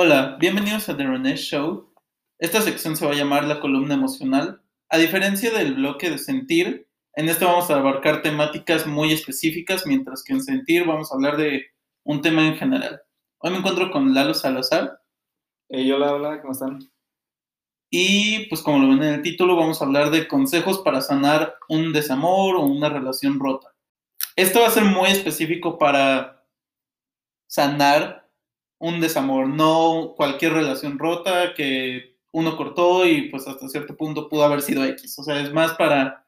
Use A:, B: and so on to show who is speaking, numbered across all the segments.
A: Hola, bienvenidos a The René Show. Esta sección se va a llamar la columna emocional. A diferencia del bloque de sentir, en este vamos a abarcar temáticas muy específicas, mientras que en sentir vamos a hablar de un tema en general. Hoy me encuentro con Lalo Salazar.
B: Hey, hola, hola, ¿cómo están?
A: Y pues como lo ven en el título, vamos a hablar de consejos para sanar un desamor o una relación rota. Esto va a ser muy específico para sanar un desamor, no cualquier relación rota que uno cortó y pues hasta cierto punto pudo haber sido X. O sea, es más para,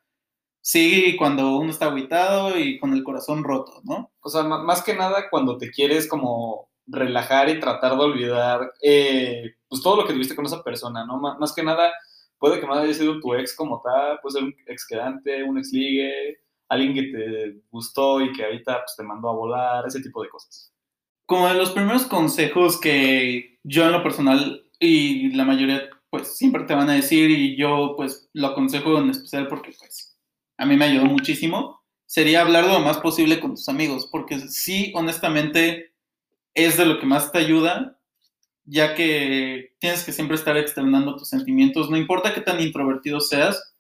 A: sí, cuando uno está aguitado y con el corazón roto, ¿no?
B: O sea, más que nada cuando te quieres como relajar y tratar de olvidar eh, pues todo lo que tuviste con esa persona, ¿no? más que nada, puede que no haya sido tu ex como tal, puede ser un ex quedante, un ex ligue, alguien que te gustó y que ahorita pues, te mandó a volar, ese tipo de cosas.
A: Como de los primeros consejos que yo en lo personal y la mayoría pues siempre te van a decir y yo pues lo aconsejo en especial porque pues a mí me ayudó muchísimo, sería hablar lo más posible con tus amigos, porque sí, honestamente, es de lo que más te ayuda, ya que tienes que siempre estar externando tus sentimientos, no importa qué tan introvertido seas,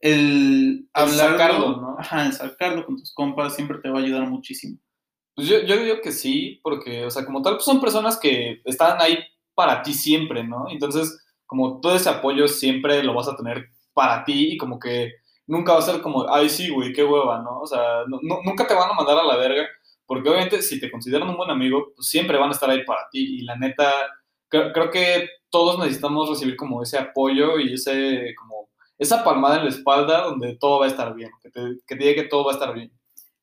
A: el hablar,
B: sacarlo, ¿no?
A: Ajá, el sacarlo con tus compas siempre te va a ayudar muchísimo.
B: Pues yo, yo digo que sí, porque, o sea, como tal, pues son personas que están ahí para ti siempre, ¿no? Entonces, como todo ese apoyo siempre lo vas a tener para ti y como que nunca va a ser como, ay, sí, güey, qué hueva, ¿no? O sea, nunca te van a mandar a la verga porque obviamente si te consideran un buen amigo, pues siempre van a estar ahí para ti. Y la neta, creo, que todos necesitamos recibir como ese apoyo y ese, como, esa palmada en la espalda donde todo va a estar bien, que te, que te diga que todo va a estar bien.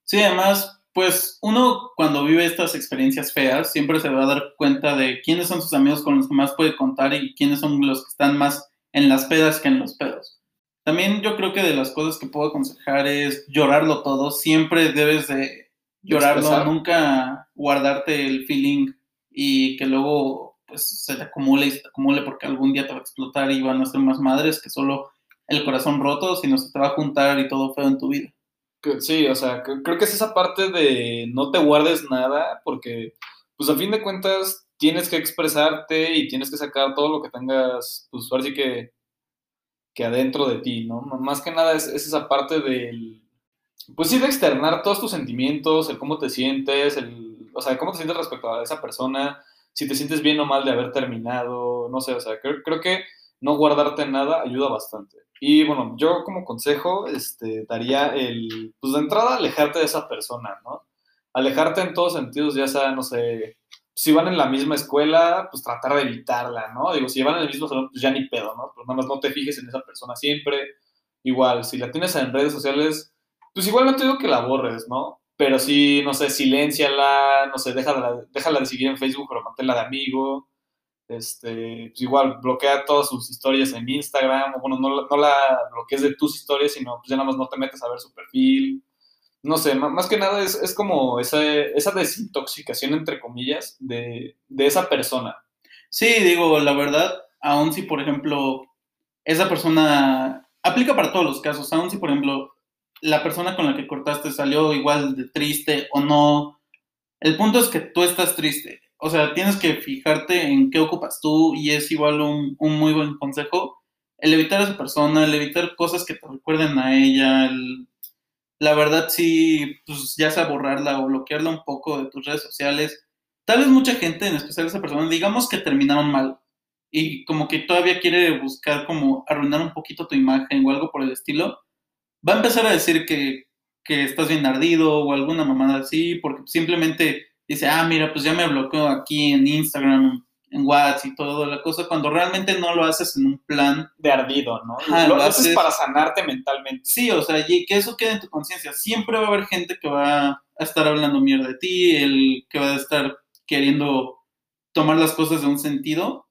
A: Sí, además, pues uno cuando vive estas experiencias feas siempre se va a dar cuenta de quiénes son sus amigos con los que más puede contar y quiénes son los que están más en las pedas que en los pedos. También yo creo que de las cosas que puedo aconsejar es llorarlo todo. Siempre debes de llorarlo, nunca guardarte el feeling y que luego pues se te acumule y se te acumule porque algún día te va a explotar y van a ser más madres que solo el corazón roto, sino se te va a juntar y todo feo en tu vida.
B: Sí, o sea, creo que es esa parte de no te guardes nada porque pues a fin de cuentas tienes que expresarte y tienes que sacar todo lo que tengas, pues ahora sí que, que adentro de ti, ¿no? Más que nada es esa parte del pues sí, de externar todos tus sentimientos, el cómo te sientes, el, o sea, cómo te sientes respecto a esa persona, si te sientes bien o mal de haber terminado, no sé, o sea, creo, creo que no guardarte nada ayuda bastante. Y bueno, yo como consejo este, daría el, pues de entrada, alejarte de esa persona, ¿no? Alejarte en todos sentidos, ya sea, no sé, si van en la misma escuela, pues tratar de evitarla, ¿no? Digo, si van en el mismo salón, pues ya ni pedo, ¿no? Pero nada más no te fijes en esa persona siempre. Igual, si la tienes en redes sociales, pues igual no te digo que la borres, ¿no? Pero sí, no sé, silenciala, no sé, déjala, déjala de seguir en Facebook, pero manténla de amigo. Este, pues igual bloquea todas sus historias en Instagram, o bueno, no, no la bloquees de tus historias, sino pues ya nada más no te metes a ver su perfil. No sé, más que nada es, es como esa, esa desintoxicación, entre comillas, de, de esa persona.
A: Sí, digo, la verdad, aun si, por ejemplo, esa persona aplica para todos los casos, aun si, por ejemplo, la persona con la que cortaste salió igual de triste o no. El punto es que tú estás triste. O sea, tienes que fijarte en qué ocupas tú y es igual un, muy buen consejo. El evitar a esa persona, el evitar cosas que te recuerden a ella. la verdad, sí, pues ya sea borrarla o bloquearla un poco de tus redes sociales. Tal vez mucha gente, en especial esa persona, digamos que terminaron mal y como que todavía quiere buscar como arruinar un poquito tu imagen o algo por el estilo va a empezar a decir que, estás bien ardido o alguna mamada así, porque simplemente dice, ah, mira, pues ya me bloqueó aquí en Instagram, en WhatsApp y todo la cosa, cuando realmente no lo haces en un plan
B: de ardido, ¿no? lo, haces para sanarte mentalmente.
A: Sí, o sea, y que eso quede en tu conciencia. Siempre va a haber gente que va a estar hablando mierda de ti, el que va a estar queriendo tomar las cosas de un sentido,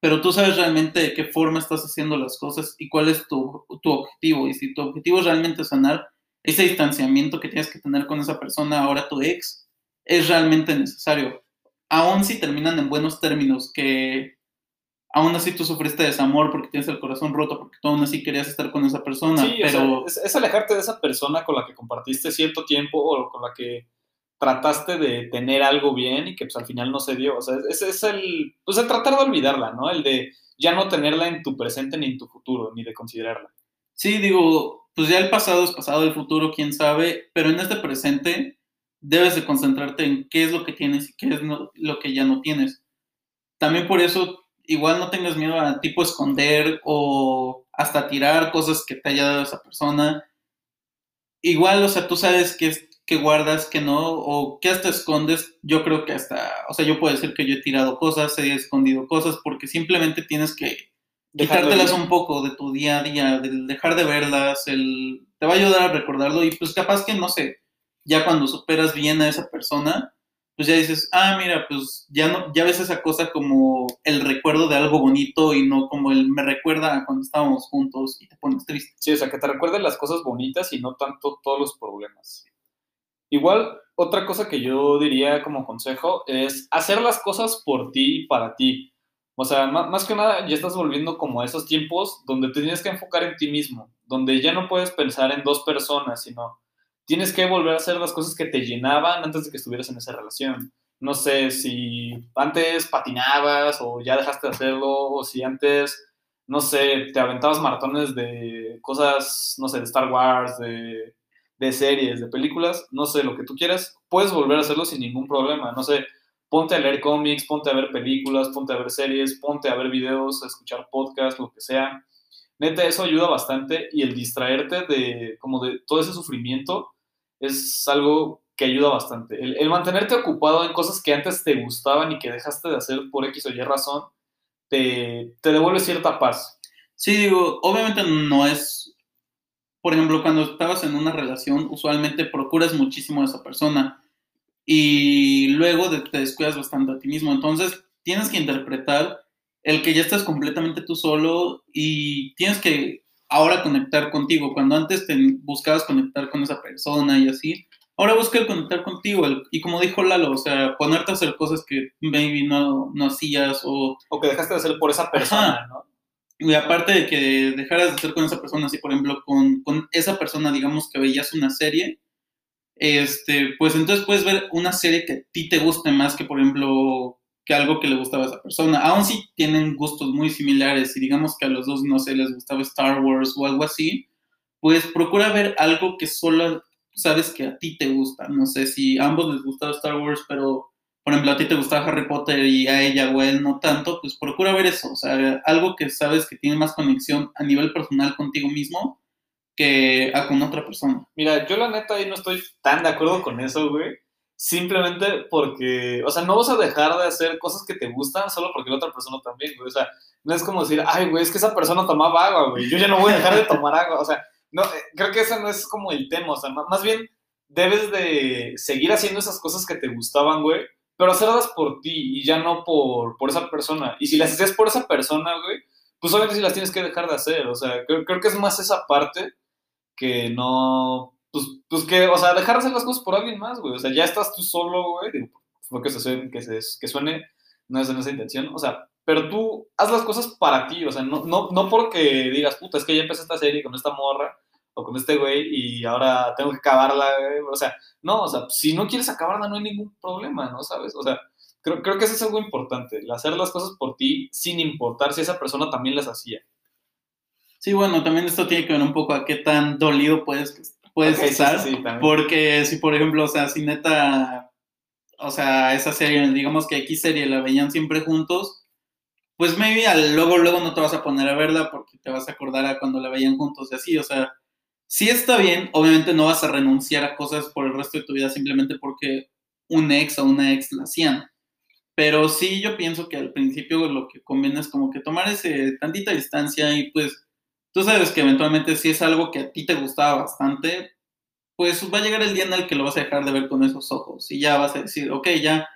A: pero tú sabes realmente de qué forma estás haciendo las cosas y cuál es tu, objetivo. Y si tu objetivo es realmente sanar, ese distanciamiento que tienes que tener con esa persona, ahora tu ex, es realmente necesario. Aún si terminan en buenos términos, que aún así tú sufriste desamor porque tienes el corazón roto, porque tú aún así querías estar con esa persona.
B: Sí, pero... es, alejarte de esa persona con la que compartiste cierto tiempo o con la que trataste de tener algo bien y que pues al final no se dio. O sea, ese es el, pues el tratar de olvidarla, ¿no? El de ya no tenerla en tu presente ni en tu futuro, ni de considerarla.
A: Sí, digo, pues ya el pasado es pasado, el futuro, quién sabe, pero en este presente debes de concentrarte en qué es lo que tienes y qué es lo que ya no tienes. También por eso, igual no tengas miedo a tipo esconder o hasta tirar cosas que te haya dado esa persona. Igual, o sea, tú sabes qué, que guardas, que no, o que hasta escondes. Yo creo que hasta, o sea, yo puedo decir que yo he tirado cosas, he escondido cosas, porque simplemente tienes que quitártelas un poco de tu día a día, del dejar de verlas, el, te va a ayudar a recordarlo y pues capaz que, no sé, ya cuando superas bien a esa persona, pues ya dices, ah, mira, pues ya no, ya ves esa cosa como el recuerdo de algo bonito y no como el me recuerda cuando estábamos juntos y te pones triste.
B: Sí, o sea, que te recuerden las cosas bonitas y no tanto todos los problemas. Igual, otra cosa que yo diría como consejo es hacer las cosas por ti y para ti. O sea, más, que nada ya estás volviendo como a esos tiempos donde te tienes que enfocar en ti mismo, donde ya no puedes pensar en dos personas, sino tienes que volver a hacer las cosas que te llenaban antes de que estuvieras en esa relación. No sé si antes patinabas o ya dejaste de hacerlo, o si antes, no sé, te aventabas maratones de cosas, no sé, de Star Wars, de, series, de películas, no sé, lo que tú quieras, puedes volver a hacerlo sin ningún problema. No sé, ponte a leer cómics, ponte a ver películas, ponte a ver series, ponte a ver videos, a escuchar podcasts, lo que sea. Neta, eso ayuda bastante y el distraerte de como de todo ese sufrimiento es algo que ayuda bastante. El, mantenerte ocupado en cosas que antes te gustaban y que dejaste de hacer por X o Y razón, te, te devuelve cierta paz.
A: Sí, digo, obviamente no es, por ejemplo, cuando estabas en una relación, usualmente procuras muchísimo a esa persona y luego te descuidas bastante a ti mismo. Entonces, tienes que interpretar el que ya estás completamente tú solo y tienes que ahora conectar contigo. Cuando antes te buscabas conectar con esa persona y así, ahora busca el conectar contigo. y como dijo Lalo, o sea, ponerte a hacer cosas que maybe no, no hacías o...
B: O que dejaste de hacer por esa persona, ¿no?
A: Y aparte de que dejaras de hacer con esa persona, así por ejemplo, con, con esa persona, digamos que veías una serie, este, pues entonces puedes ver una serie que a ti te guste más que, por ejemplo, que algo que le gustaba a esa persona. Aún si tienen gustos muy similares y digamos que a los dos, no sé, les gustaba Star Wars o algo así, pues procura ver algo que solo sabes que a ti te gusta. No sé si a ambos les gustaba Star Wars, pero por ejemplo a ti te gustaba Harry Potter y a ella o no tanto, pues procura ver eso. O sea, algo que sabes que tiene más conexión a nivel personal contigo mismo que a con otra persona.
B: Mira, yo la neta ahí no estoy tan de acuerdo con eso, güey simplemente porque, o sea, no vas a dejar de hacer cosas que te gustan solo porque la otra persona también, güey. O sea, no es como decir, ay, güey, es que esa persona tomaba agua, güey. Yo ya no voy a dejar de tomar agua. O sea, no, eh, creo que ese no es como el tema. O sea, más bien debes de seguir haciendo esas cosas que te gustaban, güey, pero hacerlas por ti y ya no por, por esa persona. Y si las hacías por esa persona, güey, pues obviamente sí las tienes que dejar de hacer. O sea, creo, creo que es más esa parte que no, pues, pues que, o sea, dejar de hacer las cosas por alguien más, güey. O sea, ya estás tú solo, güey. Digo, que, se suene, que, se, que suene, no es en esa intención. O sea, pero tú haz las cosas para ti, o sea, no, no, no porque digas, puta, es que ya empecé esta serie con esta morra o con este güey y ahora tengo que acabarla, güey. O sea, no, o sea, si no quieres acabarla no hay ningún problema, ¿no? ¿Sabes? O sea, creo, creo que eso es algo importante, el hacer las cosas por ti sin importar si esa persona también las hacía.
A: Sí, bueno, también esto tiene que ver un poco a qué tan dolido puedes puedes estar. porque si, por ejemplo, o sea, si neta, o sea, esa serie, digamos que X serie la veían siempre juntos, pues maybe luego, luego no te vas a poner a verla porque te vas a acordar a cuando la veían juntos y así, o sea, si está bien, obviamente no vas a renunciar a cosas por el resto de tu vida simplemente porque un ex o una ex la hacían. Pero sí, yo pienso que al principio lo que conviene es como que tomar ese tantita distancia y pues tú sabes que eventualmente si es algo que a ti te gustaba bastante, pues va a llegar el día en el que lo vas a dejar de ver con esos ojos y ya vas a decir, ok, ya.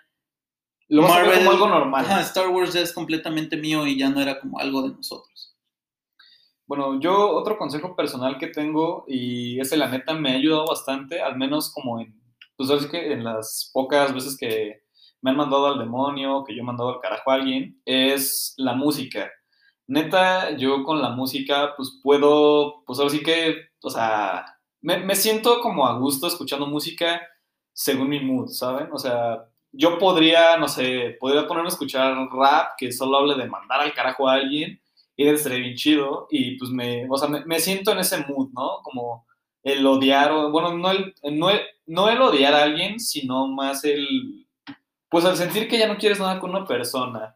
B: Lo vas a ver como algo normal.
A: Star Wars ya es completamente mío y ya no era como algo de nosotros.
B: Bueno, yo otro consejo personal que tengo, y ese la neta me ha ayudado bastante, al menos como en, pues así que en las pocas veces que me han mandado al demonio, que yo he mandado al carajo a alguien, es la música neta, yo con la música, pues puedo, pues ahora sí que, o sea, me, siento como a gusto escuchando música según mi mood, ¿saben? O sea, yo podría, no sé, podría ponerme a escuchar rap que solo hable de mandar al carajo a alguien y estaría bien chido y pues me, o sea, me, siento en ese mood, ¿no? Como el odiar, o, bueno, no el, no, el, no el odiar a alguien, sino más el, pues al sentir que ya no quieres nada con una persona.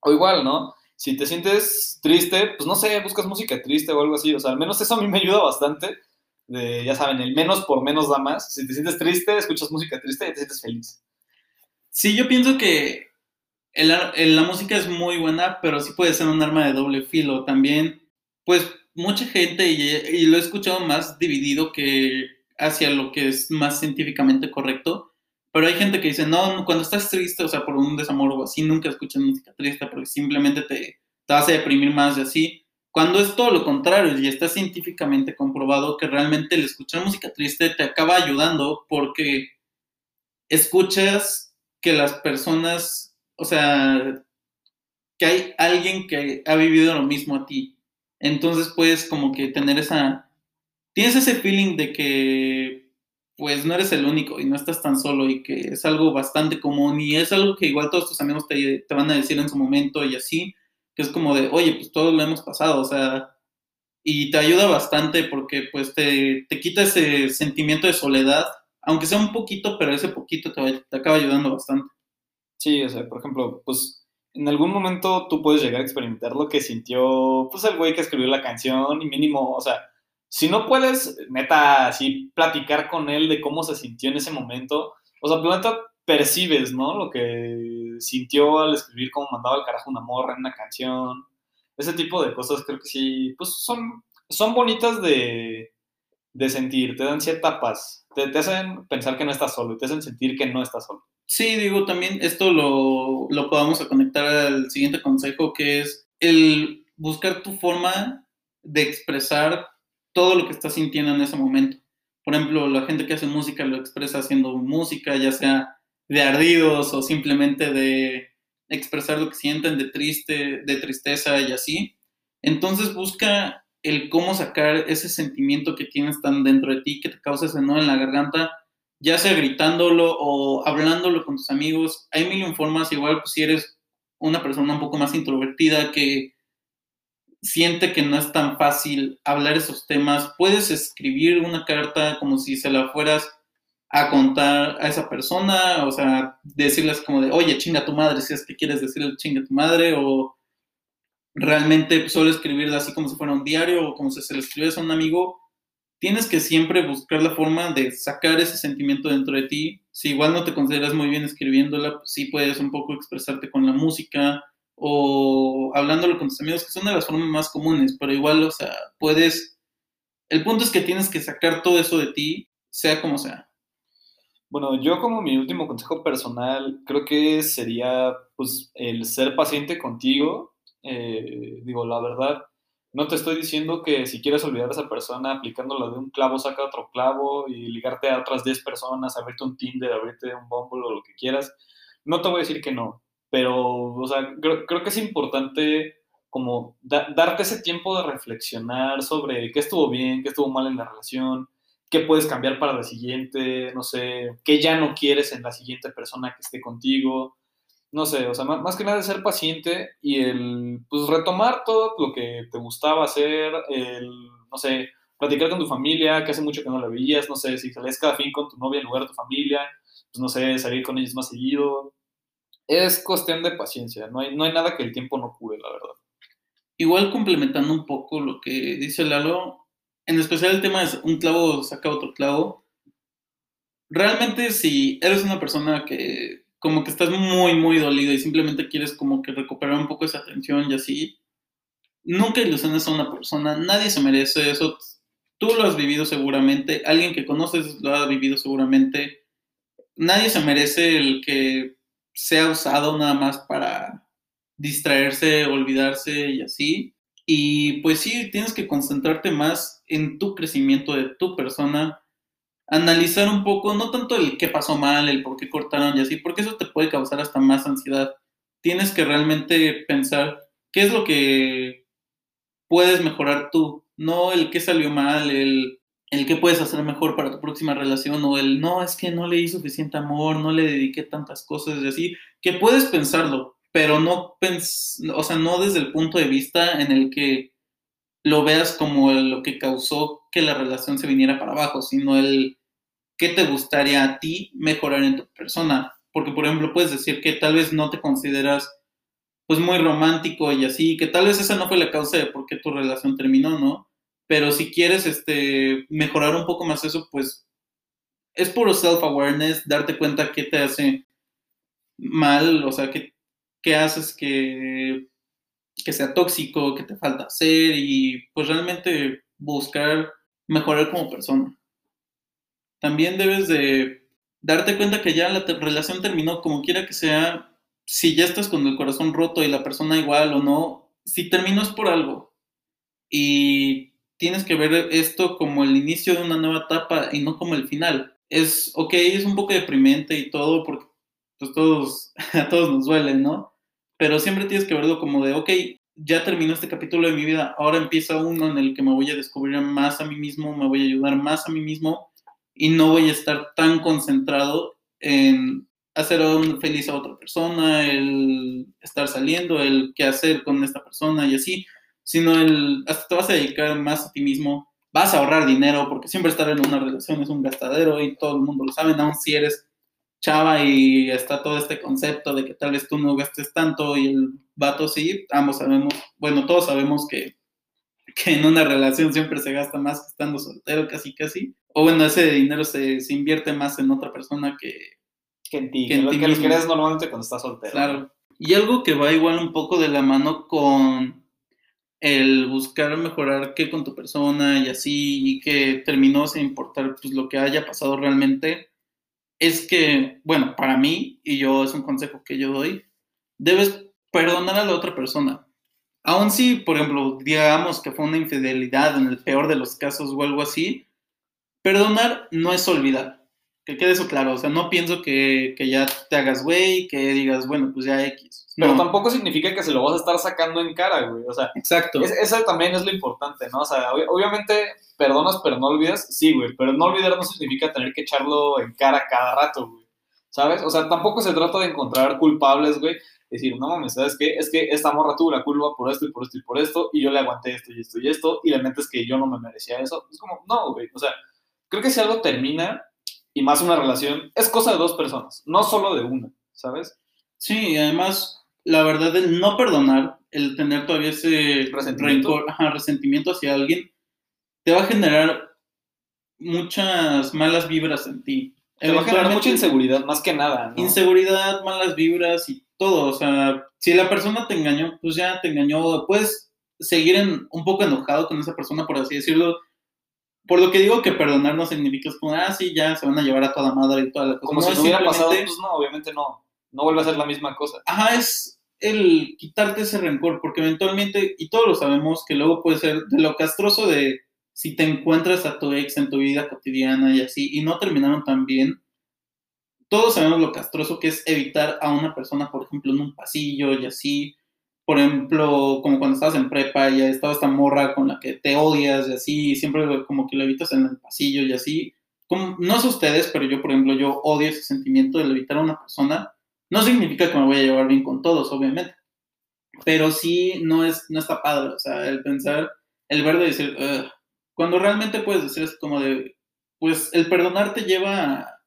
B: O igual, ¿no? Si te sientes triste, pues no sé, buscas música triste o algo así, o sea, al menos eso a mí me ayuda bastante. De, ya saben, el menos por menos da más. Si te sientes triste, escuchas música triste y te sientes feliz.
A: Sí, yo pienso que la música es muy buena, pero sí puede ser un arma de doble filo. También, pues mucha gente, y, lo he escuchado más dividido que hacia lo que es más científicamente correcto, pero hay gente que dice, no, cuando estás triste, o sea, por un desamor o así, nunca escuchas música triste porque simplemente te, te a deprimir más y así. Cuando es todo lo contrario y está científicamente comprobado que realmente el escuchar música triste te acaba ayudando porque escuchas que las personas, o sea, que hay alguien que ha vivido lo mismo a ti. Entonces puedes como que tener esa, tienes ese feeling de que pues no eres el único y no estás tan solo y que es algo bastante común y es algo que igual todos tus amigos te, te van a decir en su momento y así, que es como de, oye, pues todos lo hemos pasado, o sea, y te ayuda bastante porque pues te, te quita ese sentimiento de soledad aunque sea un poquito, pero ese poquito te, acaba ayudando bastante.
B: Sí, o sea, por ejemplo, pues en algún momento tú puedes llegar a experimentar lo que sintió, pues el güey que escribió la canción y mínimo, o sea, si no puedes, neta, así platicar con él de cómo se sintió en ese momento, o sea, neta percibes, ¿no? Lo que sintió al escribir cómo mandaba el carajo una morra en una canción, ese tipo de cosas creo que sí, pues son, son bonitas de, de sentir, te dan cierta paz, te, hacen pensar que no estás solo, te hacen sentir que no estás solo.
A: Sí, digo, también esto lo, lo podamos conectar al siguiente consejo, que es el buscar tu forma de expresar todo lo que estás sintiendo en ese momento. Por ejemplo, la gente que hace música lo expresa haciendo música, ya sea de ardidos o simplemente de expresar lo que sienten de triste, de tristeza y así. Entonces busca el cómo sacar ese sentimiento que tienes tan dentro de ti, que te causa ese nudo en la garganta, ya sea gritándolo o hablándolo con tus amigos. Hay mil formas, igual pues, si eres una persona un poco más introvertida que siente que no es tan fácil hablar esos temas, puedes escribir una carta como si se la fueras a contar a esa persona, o sea, decirles como de, oye, chinga tu madre, si es que quieres decirle chinga tu madre, o realmente solo escribirla así como si fuera un diario o como si se le escribes a un amigo, tienes que siempre buscar la forma de sacar ese sentimiento dentro de ti. Si igual no te consideras muy bien escribiéndola, pues sí puedes un poco expresarte con la música o hablándolo con tus amigos, que son de las formas más comunes, pero igual, o sea, puedes... El punto es que tienes que sacar todo eso de ti, sea como sea.
B: Bueno, yo como mi último consejo personal, creo que sería pues el ser paciente contigo eh, digo, la verdad, no te estoy diciendo que si quieres olvidar a esa persona aplicándola de un clavo, saca otro clavo y ligarte a otras 10 personas, abrirte un Tinder, abrirte un Bumble o lo que quieras. No te voy a decir que no, pero, o sea, creo, que es importante como darte ese tiempo de reflexionar sobre qué estuvo bien, qué estuvo mal en la relación, qué puedes cambiar para la siguiente, no sé, qué ya no quieres en la siguiente persona que esté contigo no sé, o sea, más, que nada ser paciente y el, pues, retomar todo lo que te gustaba hacer, el, no sé, platicar con tu familia, que hace mucho que no la veías, no sé, si sales cada fin con tu novia en lugar de tu familia, pues, no sé, salir con ellos más seguido. Es cuestión de paciencia, no hay, no hay nada que el tiempo no cure, la verdad.
A: Igual complementando un poco lo que dice Lalo, en especial el tema es un clavo saca otro clavo. Realmente si eres una persona que como que estás muy, muy dolido y simplemente quieres como que recuperar un poco esa atención y así, nunca ilusiones a una persona, nadie se merece eso. Tú lo has vivido seguramente, alguien que conoces lo ha vivido seguramente. Nadie se merece el que sea usado nada más para distraerse, olvidarse y así. Y pues sí, tienes que concentrarte más en tu crecimiento de tu persona, analizar un poco, no tanto el qué pasó mal, el por qué cortaron y así, porque eso te puede causar hasta más ansiedad. Tienes que realmente pensar qué es lo que puedes mejorar tú, no el qué salió mal, el el qué puedes hacer mejor para tu próxima relación o el no, es que no le di suficiente amor, no le dediqué tantas cosas y así, que puedes pensarlo, pero no, pens o sea, no desde el punto de vista en el que lo veas como lo que causó que la relación se viniera para abajo, sino el qué te gustaría a ti mejorar en tu persona. Porque, por ejemplo, puedes decir que tal vez no te consideras pues muy romántico y así, que tal vez esa no fue la causa de por qué tu relación terminó, ¿no? Pero si quieres este, mejorar un poco más eso, pues es puro self-awareness, darte cuenta qué te hace mal, o sea, qué, qué haces que que sea tóxico, que te falta hacer y pues realmente buscar mejorar como persona. También debes de darte cuenta que ya la relación terminó, como quiera que sea, si ya estás con el corazón roto y la persona igual o no, si terminó es por algo. Y tienes que ver esto como el inicio de una nueva etapa y no como el final. Es, ok, es un poco deprimente y todo, porque pues todos, a todos nos duele, ¿no? pero siempre tienes que verlo como de, ok, ya terminó este capítulo de mi vida, ahora empieza uno en el que me voy a descubrir más a mí mismo, me voy a ayudar más a mí mismo y no voy a estar tan concentrado en hacer feliz a otra persona, el estar saliendo, el qué hacer con esta persona y así, sino el hasta te vas a dedicar más a ti mismo, vas a ahorrar dinero porque siempre estar en una relación es un gastadero y todo el mundo lo sabe, aun si eres chava y está todo este concepto de que tal vez tú no gastes tanto y el vato sí, ambos sabemos, bueno, todos sabemos que, que en una relación siempre se gasta más que estando soltero, casi casi. O bueno, ese dinero se, se invierte más en otra persona que,
B: que en ti, que, en lo, ti que crees normalmente cuando estás soltero.
A: Claro. Y algo que va igual un poco de la mano con el buscar mejorar qué con tu persona y así, y que terminó sin importar pues, lo que haya pasado realmente, es que, bueno, para mí, y yo es un consejo que yo doy, debes perdonar a la otra persona. Aun si, por ejemplo, digamos que fue una infidelidad en el peor de los casos o algo así, perdonar no es olvidar. Que quede eso claro, o sea, no pienso que, que ya te hagas güey, que digas, bueno, pues ya X.
B: Pero tampoco significa que se lo vas a estar sacando en cara, güey. O sea,
A: exacto.
B: eso también es lo importante, ¿no? O sea, obviamente perdonas, pero no olvidas, sí, güey. Pero no olvidar no significa tener que echarlo en cara cada rato, güey. ¿Sabes? O sea, tampoco se trata de encontrar culpables, güey. Decir, no mames, ¿sabes qué? Es que esta morra tuvo la culpa por esto y por esto y por esto, y yo le aguanté esto y esto y esto, y la mente es que yo no me merecía eso. Es como, no, güey. O sea, creo que si algo termina, y más una relación, es cosa de dos personas, no solo de una, ¿sabes?
A: Sí, y además, la verdad, el no perdonar, el tener todavía ese
B: resentimiento,
A: resentimiento hacia alguien, te va a generar muchas malas vibras en ti.
B: Te va a generar mucha inseguridad, más que nada.
A: ¿no? Inseguridad, malas vibras y todo. O sea, si la persona te engañó, pues ya te engañó. Puedes seguir en, un poco enojado con esa persona, por así decirlo, por lo que digo que perdonar no significa como, ah, sí, ya se van a llevar a toda madre y toda la cosa.
B: Como si no hubiera pasado, pues no, obviamente no. No vuelve a ser la misma cosa.
A: Ajá, es el quitarte ese rencor, porque eventualmente, y todos lo sabemos, que luego puede ser de lo castroso de si te encuentras a tu ex en tu vida cotidiana y así, y no terminaron tan bien. Todos sabemos lo castroso que es evitar a una persona, por ejemplo, en un pasillo y así, por ejemplo, como cuando estabas en prepa y estaba esta morra con la que te odias y así, siempre como que lo evitas en el pasillo y así. No sé ustedes, pero yo, por ejemplo, yo odio ese sentimiento de evitar a una persona. No significa que me voy a llevar bien con todos, obviamente. Pero sí no, es, no está padre, o sea, el pensar, el ver de decir, cuando realmente puedes decir es como de, pues el perdonar te lleva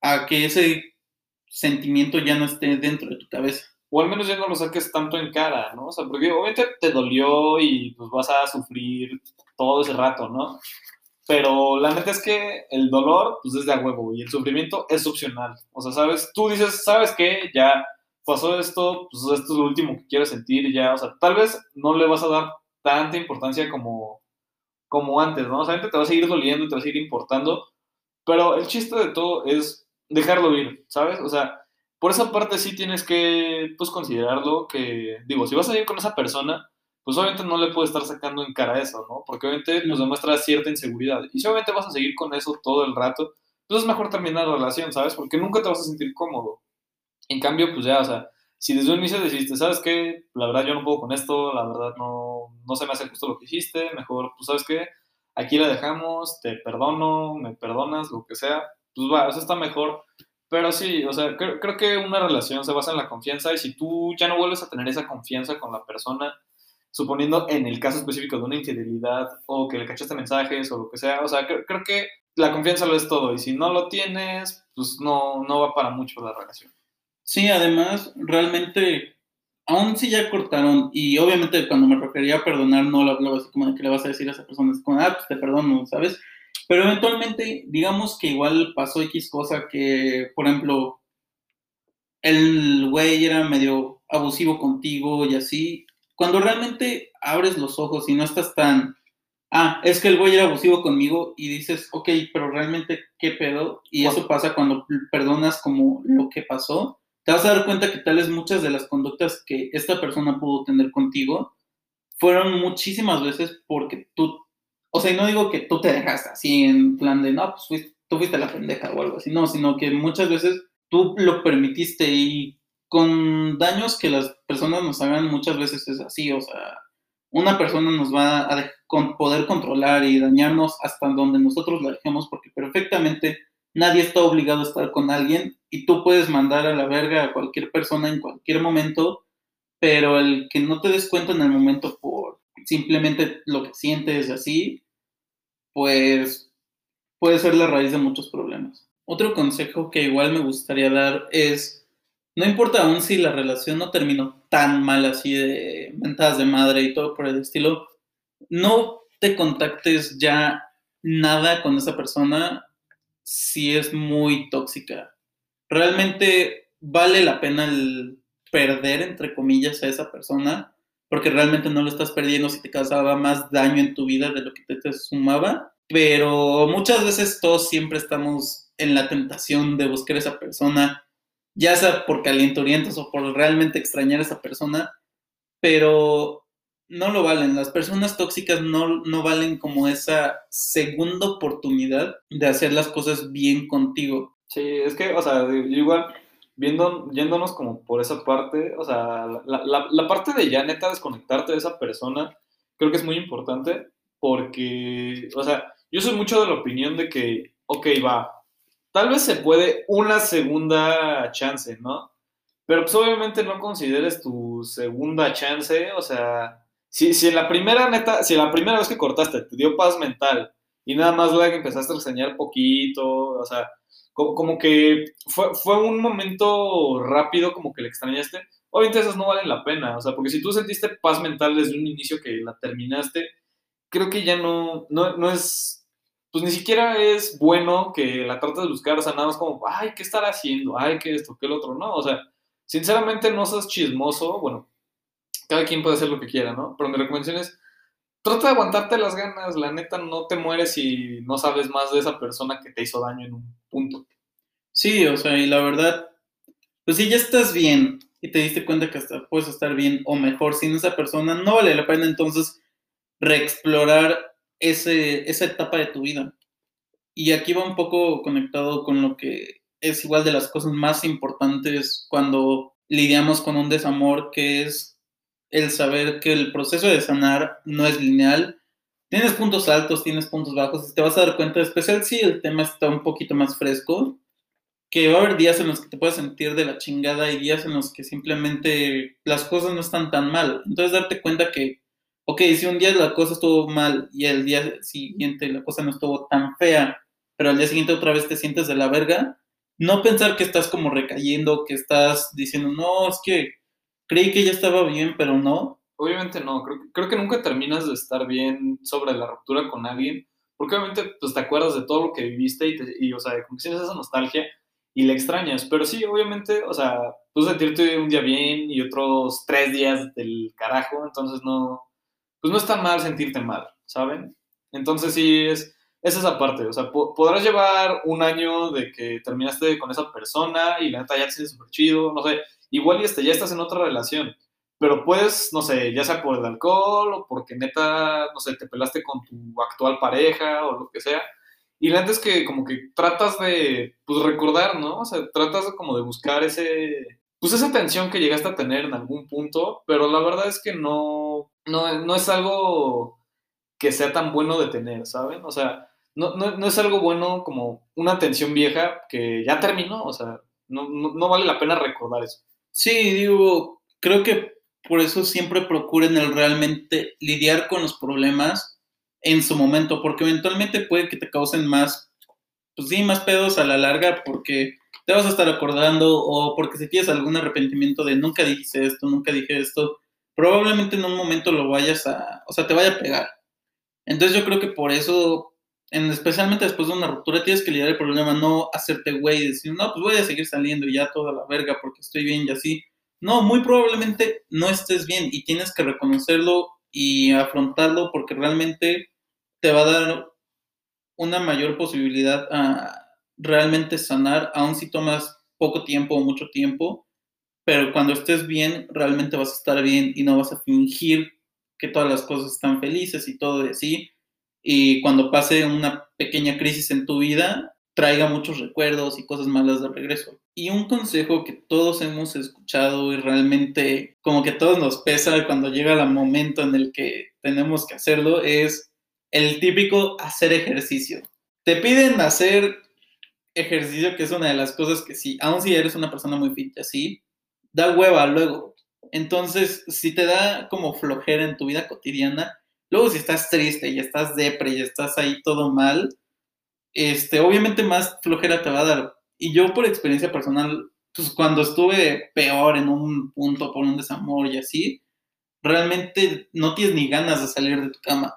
A: a que ese sentimiento ya no esté dentro de tu cabeza
B: o al menos ya no lo saques tanto en cara, ¿no? O sea, porque obviamente te dolió y pues vas a sufrir todo ese rato, ¿no? Pero la neta es que el dolor, pues es de a huevo y el sufrimiento es opcional. O sea, ¿sabes? Tú dices, ¿sabes qué? Ya pasó esto, pues esto es lo último que quiero sentir ya. O sea, tal vez no le vas a dar tanta importancia como, como antes, ¿no? O sea, te va a seguir doliendo y te va a seguir importando. Pero el chiste de todo es dejarlo ir, ¿sabes? O sea, por esa parte sí tienes que, pues, considerarlo que, digo, si vas a ir con esa persona, pues obviamente no le puedes estar sacando en cara eso, ¿no? Porque obviamente nos demuestra cierta inseguridad. Y si obviamente vas a seguir con eso todo el rato, pues es mejor terminar la relación, ¿sabes? Porque nunca te vas a sentir cómodo. En cambio, pues ya, o sea, si desde un inicio decidiste, ¿sabes qué? La verdad yo no puedo con esto, la verdad no, no se me hace justo lo que hiciste, mejor, pues, ¿sabes qué? aquí la dejamos, te perdono, me perdonas, lo que sea, pues va, eso está mejor. Pero sí, o sea, creo, creo que una relación se basa en la confianza y si tú ya no vuelves a tener esa confianza con la persona, suponiendo en el caso específico de una infidelidad o que le cachaste mensajes o lo que sea, o sea, creo, creo que la confianza lo es todo y si no lo tienes, pues no, no va para mucho la relación.
A: Sí, además, realmente, aún si ya cortaron, y obviamente cuando me refería a perdonar, no lo hablaba así como de que le vas a decir a esa persona, es como, ah, pues te perdono, ¿sabes? Pero eventualmente, digamos que igual pasó X cosa que, por ejemplo, el güey era medio abusivo contigo y así, cuando realmente abres los ojos y no estás tan, ah, es que el güey era abusivo conmigo y dices, ok, pero realmente, ¿qué pedo? Y eso pasa cuando perdonas como lo que pasó, te vas a dar cuenta que tal vez muchas de las conductas que esta persona pudo tener contigo fueron muchísimas veces porque tú, o sea, y no digo que tú te dejaste así en plan de, no, pues tú fuiste la pendeja o algo así, no, sino que muchas veces tú lo permitiste y con daños que las personas nos hagan muchas veces es así, o sea, una persona nos va a poder controlar y dañarnos hasta donde nosotros la dejemos, porque perfectamente nadie está obligado a estar con alguien y tú puedes mandar a la verga a cualquier persona en cualquier momento, pero el que no te des cuenta en el momento por simplemente lo que sientes así, pues puede ser la raíz de muchos problemas. Otro consejo que igual me gustaría dar es no importa aún si la relación no terminó tan mal así de mentadas de madre y todo por el estilo, no te contactes ya nada con esa persona si es muy tóxica. Realmente vale la pena perder, entre comillas, a esa persona, porque realmente no lo estás perdiendo si te causaba más daño en tu vida de lo que te, te sumaba. Pero muchas veces todos siempre estamos en la tentación de buscar a esa persona ya sea por calientorientos o por realmente extrañar a esa persona, pero no lo valen. Las personas tóxicas no, no valen como esa segunda oportunidad de hacer las cosas bien contigo.
B: Sí, es que, o sea, igual, viendo, yéndonos como por esa parte, o sea, la, la, la parte de ya neta desconectarte de esa persona, creo que es muy importante porque, o sea, yo soy mucho de la opinión de que, ok, va, tal vez se puede una segunda chance, ¿no? Pero pues obviamente no consideres tu segunda chance, o sea, si, si en la primera neta, si la primera vez que cortaste te dio paz mental y nada más luego empezaste a extrañar poquito, o sea, como, que fue, fue un momento rápido como que le extrañaste, obviamente esas no valen la pena, o sea, porque si tú sentiste paz mental desde un inicio que la terminaste, creo que ya no, no, no es pues ni siquiera es bueno que la trates de buscar, o sea, nada más como, ay, ¿qué estará haciendo? Ay, ¿qué esto? ¿Qué el otro? No, o sea, sinceramente no seas chismoso, bueno, cada quien puede hacer lo que quiera, ¿no? Pero mi recomendación es, trata de aguantarte las ganas, la neta no te mueres si no sabes más de esa persona que te hizo daño en un punto.
A: Sí, o sea, y la verdad, pues si ya estás bien y te diste cuenta que hasta puedes estar bien o mejor sin esa persona, no vale la pena entonces reexplorar ese, esa etapa de tu vida. Y aquí va un poco conectado con lo que es igual de las cosas más importantes cuando lidiamos con un desamor, que es el saber que el proceso de sanar no es lineal. Tienes puntos altos, tienes puntos bajos, y te vas a dar cuenta, especial si el tema está un poquito más fresco, que va a haber días en los que te puedes sentir de la chingada y días en los que simplemente las cosas no están tan mal. Entonces darte cuenta que ok, si un día la cosa estuvo mal y el día siguiente la cosa no estuvo tan fea, pero al día siguiente otra vez te sientes de la verga, no pensar que estás como recayendo, que estás diciendo, no, es que creí que ya estaba bien, pero no.
B: Obviamente no, creo, que nunca terminas de estar bien sobre la ruptura con alguien, porque obviamente pues, te acuerdas de todo lo que viviste y, y o sea, como que tienes esa nostalgia y la extrañas, pero sí, obviamente, o sea, tú sentirte un día bien y otros tres días del carajo, entonces no, pues no está mal sentirte mal, ¿saben? Entonces sí, es, es esa parte, o sea, podrás llevar un año de que terminaste con esa persona y la neta ya te sientes súper chido, no sé, igual y este, ya estás en otra relación, pero puedes, no sé, ya sea por el alcohol o porque neta, no sé, te pelaste con tu actual pareja o lo que sea, y la neta es que como que tratas de, pues, recordar, ¿no? O sea, tratas como de buscar ese, pues esa tensión que llegaste a tener en algún punto, pero la verdad es que no, no, no es algo que sea tan bueno de tener, ¿saben? O sea, no, no, es algo bueno como una atención vieja que ya terminó, o sea, no, no, vale la pena recordar eso.
A: Sí, digo, creo que por eso siempre procuren el realmente lidiar con los problemas en su momento, porque eventualmente puede que te causen más, pues sí, más pedos a la larga, porque te vas a estar acordando o porque si tienes algún arrepentimiento de nunca dije esto, nunca dije esto, probablemente en un momento lo vayas a, o sea, te vaya a pegar. Entonces yo creo que por eso, en, especialmente después de una ruptura, tienes que lidiar el problema, no hacerte güey y decir, no, pues voy a seguir saliendo y ya toda la verga porque estoy bien y así. No, muy probablemente no estés bien y tienes que reconocerlo y afrontarlo porque realmente te va a dar una mayor posibilidad a realmente sanar, aun si tomas poco tiempo o mucho tiempo, pero cuando estés bien, realmente vas a estar bien y no vas a fingir que todas las cosas están felices y todo de sí. Y cuando pase una pequeña crisis en tu vida, traiga muchos recuerdos y cosas malas de regreso. Y un consejo que todos hemos escuchado y realmente como que todos nos pesa cuando llega el momento en el que tenemos que hacerlo es el típico hacer ejercicio. Te piden hacer ejercicio, que es una de las cosas que sí, aun si eres una persona muy fit así, da hueva luego. Entonces, si te da como flojera en tu vida cotidiana, luego si estás triste y estás depre y estás ahí todo mal, este, obviamente más flojera te va a dar. Y yo por experiencia personal, pues cuando estuve peor en un punto por un desamor y así, realmente no tienes ni ganas de salir de tu cama.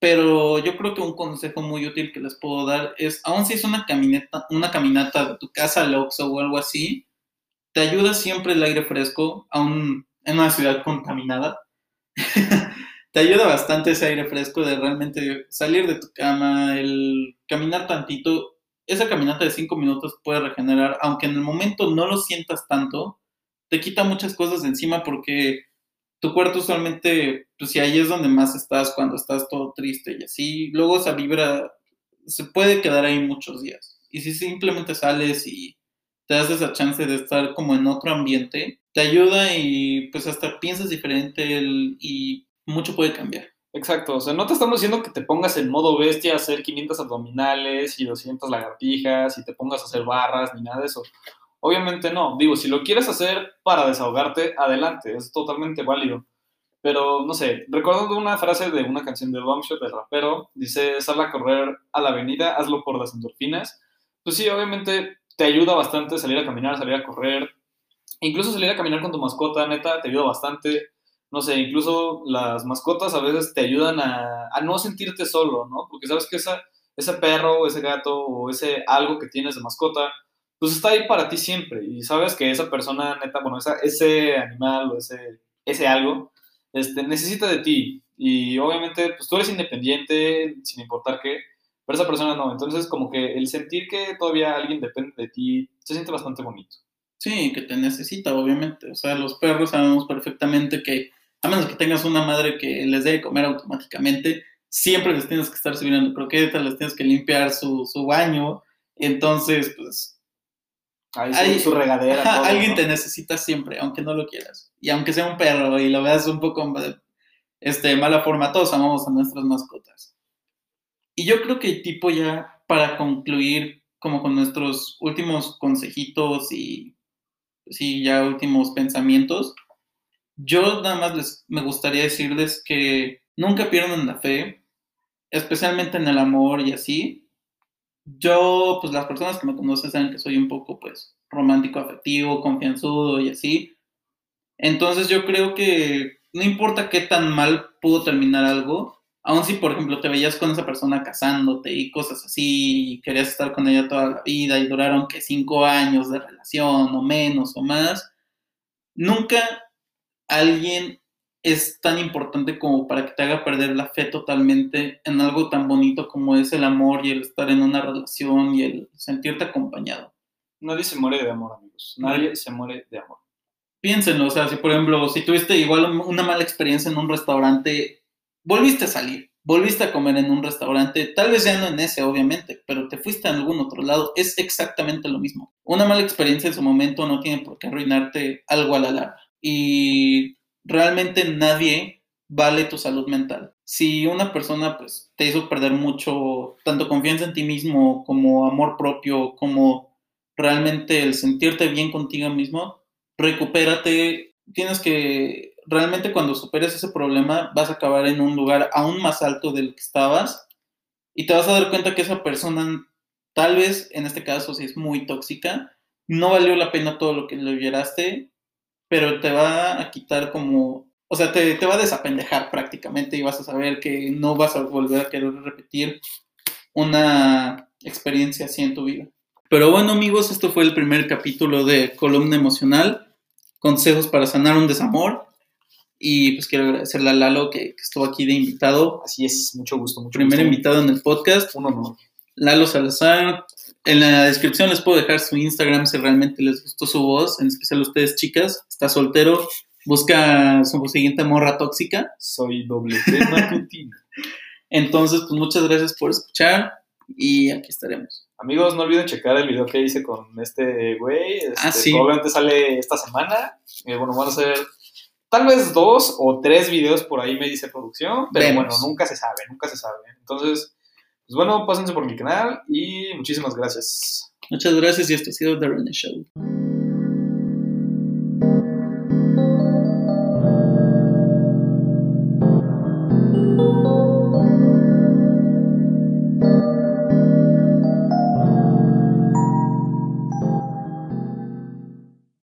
A: Pero yo creo que un consejo muy útil que les puedo dar es, aun si es una caminata, una caminata de tu casa al Oxxo o algo así, te ayuda siempre el aire fresco, aún en una ciudad contaminada. te ayuda bastante ese aire fresco de realmente salir de tu cama, el caminar tantito. Esa caminata de cinco minutos puede regenerar, aunque en el momento no lo sientas tanto, te quita muchas cosas de encima porque tu cuarto usualmente, pues si ahí es donde más estás cuando estás todo triste y así, luego esa vibra se puede quedar ahí muchos días. Y si simplemente sales y te das esa chance de estar como en otro ambiente, te ayuda y pues hasta piensas diferente y mucho puede cambiar.
B: Exacto, o sea, no te estamos diciendo que te pongas en modo bestia a hacer 500 abdominales y 200 lagartijas y te pongas a hacer barras ni nada de eso. Obviamente no, digo, si lo quieres hacer para desahogarte, adelante, es totalmente válido. Pero, no sé, recordando una frase de una canción de Bombshot, del rapero, dice, sal a correr a la avenida, hazlo por las endorfinas. Pues sí, obviamente te ayuda bastante salir a caminar, salir a correr, incluso salir a caminar con tu mascota, neta, te ayuda bastante. No sé, incluso las mascotas a veces te ayudan a, no sentirte solo, ¿no? Porque sabes que esa, ese perro o ese gato o ese algo que tienes de mascota, pues está ahí para ti siempre. Y sabes que esa persona, neta, bueno, esa, ese animal o ese, ese algo, este, necesita de ti. Y obviamente, pues tú eres independiente, sin importar qué, pero esa persona no. Entonces, como que el sentir que todavía alguien depende de ti se siente bastante bonito.
A: Sí, que te necesita, obviamente. O sea, los perros sabemos perfectamente que, a menos que tengas una madre que les dé de comer automáticamente, siempre les tienes que estar subiendo croquetas, les tienes que limpiar su, su baño. Entonces, pues.
B: Ahí su, regadera.
A: alguien te necesita siempre, aunque no lo quieras. Y aunque sea un perro y lo veas un poco este, mala forma, todos amamos a nuestras mascotas. Y yo creo que tipo ya para concluir como con nuestros últimos consejitos y sí, ya últimos pensamientos, yo nada más les, me gustaría decirles que nunca pierdan la fe, especialmente en el amor y así. Yo, pues las personas que me conocen saben que soy un poco, pues, romántico, afectivo, confianzudo y así. Entonces yo creo que no importa qué tan mal pudo terminar algo, Aún si, por ejemplo, te veías con esa persona casándote y cosas así, y querías estar con ella toda la vida y duraron que cinco años de relación o menos o más, nunca alguien es tan importante como para que te haga perder la fe totalmente en algo tan bonito como es el amor y el estar en una relación y el sentirte acompañado.
B: Nadie se muere de amor, amigos. Nadie se muere de amor.
A: Piénsenlo, o sea, si por ejemplo, si tuviste igual una mala experiencia en un restaurante, volviste a salir, volviste a comer en un restaurante, tal vez ya no en ese, obviamente, pero te fuiste a algún otro lado, es exactamente lo mismo. Una mala experiencia en su momento no tiene por qué arruinarte algo a la larga. Y realmente nadie vale tu salud mental. si una persona pues te hizo perder mucho, tanto confianza en ti mismo como amor propio, como realmente el sentirte bien contigo mismo, recupérate, tienes que, realmente cuando superes ese problema vas a acabar en un lugar aún más alto del que estabas y te vas a dar cuenta que esa persona, tal vez en este caso si es muy tóxica, no valió la pena todo lo que le vieraste, pero te va a quitar como o sea, te, te va a desapendejar prácticamente y vas a saber que no vas a volver a querer repetir una experiencia así en tu vida. Pero bueno amigos, esto fue el primer capítulo de Columna Emocional, consejos para sanar un desamor. Y pues quiero agradecerle a Lalo que, estuvo aquí de invitado.
B: Así es, mucho gusto, mucho
A: Primer invitado en el podcast.
B: Un honor.
A: Lalo Salazar. En la descripción les puedo dejar su Instagram si realmente les gustó su voz, en especial ustedes chicas. Está soltero, busca su siguiente morra tóxica.
B: Soy doble matutino.
A: Entonces, pues muchas gracias por escuchar y aquí estaremos.
B: Amigos, no olviden checar el video que hice con este güey.
A: ah,
B: este,
A: sí.
B: Probablemente sale esta semana. Eh, bueno, van a ser tal vez dos o tres videos por ahí me dice producción, pero
A: Vemos.
B: bueno, nunca se sabe, nunca se sabe. Entonces, pues bueno, pásense por mi canal y muchísimas gracias.
A: Muchas gracias y esto ha sido The René Show.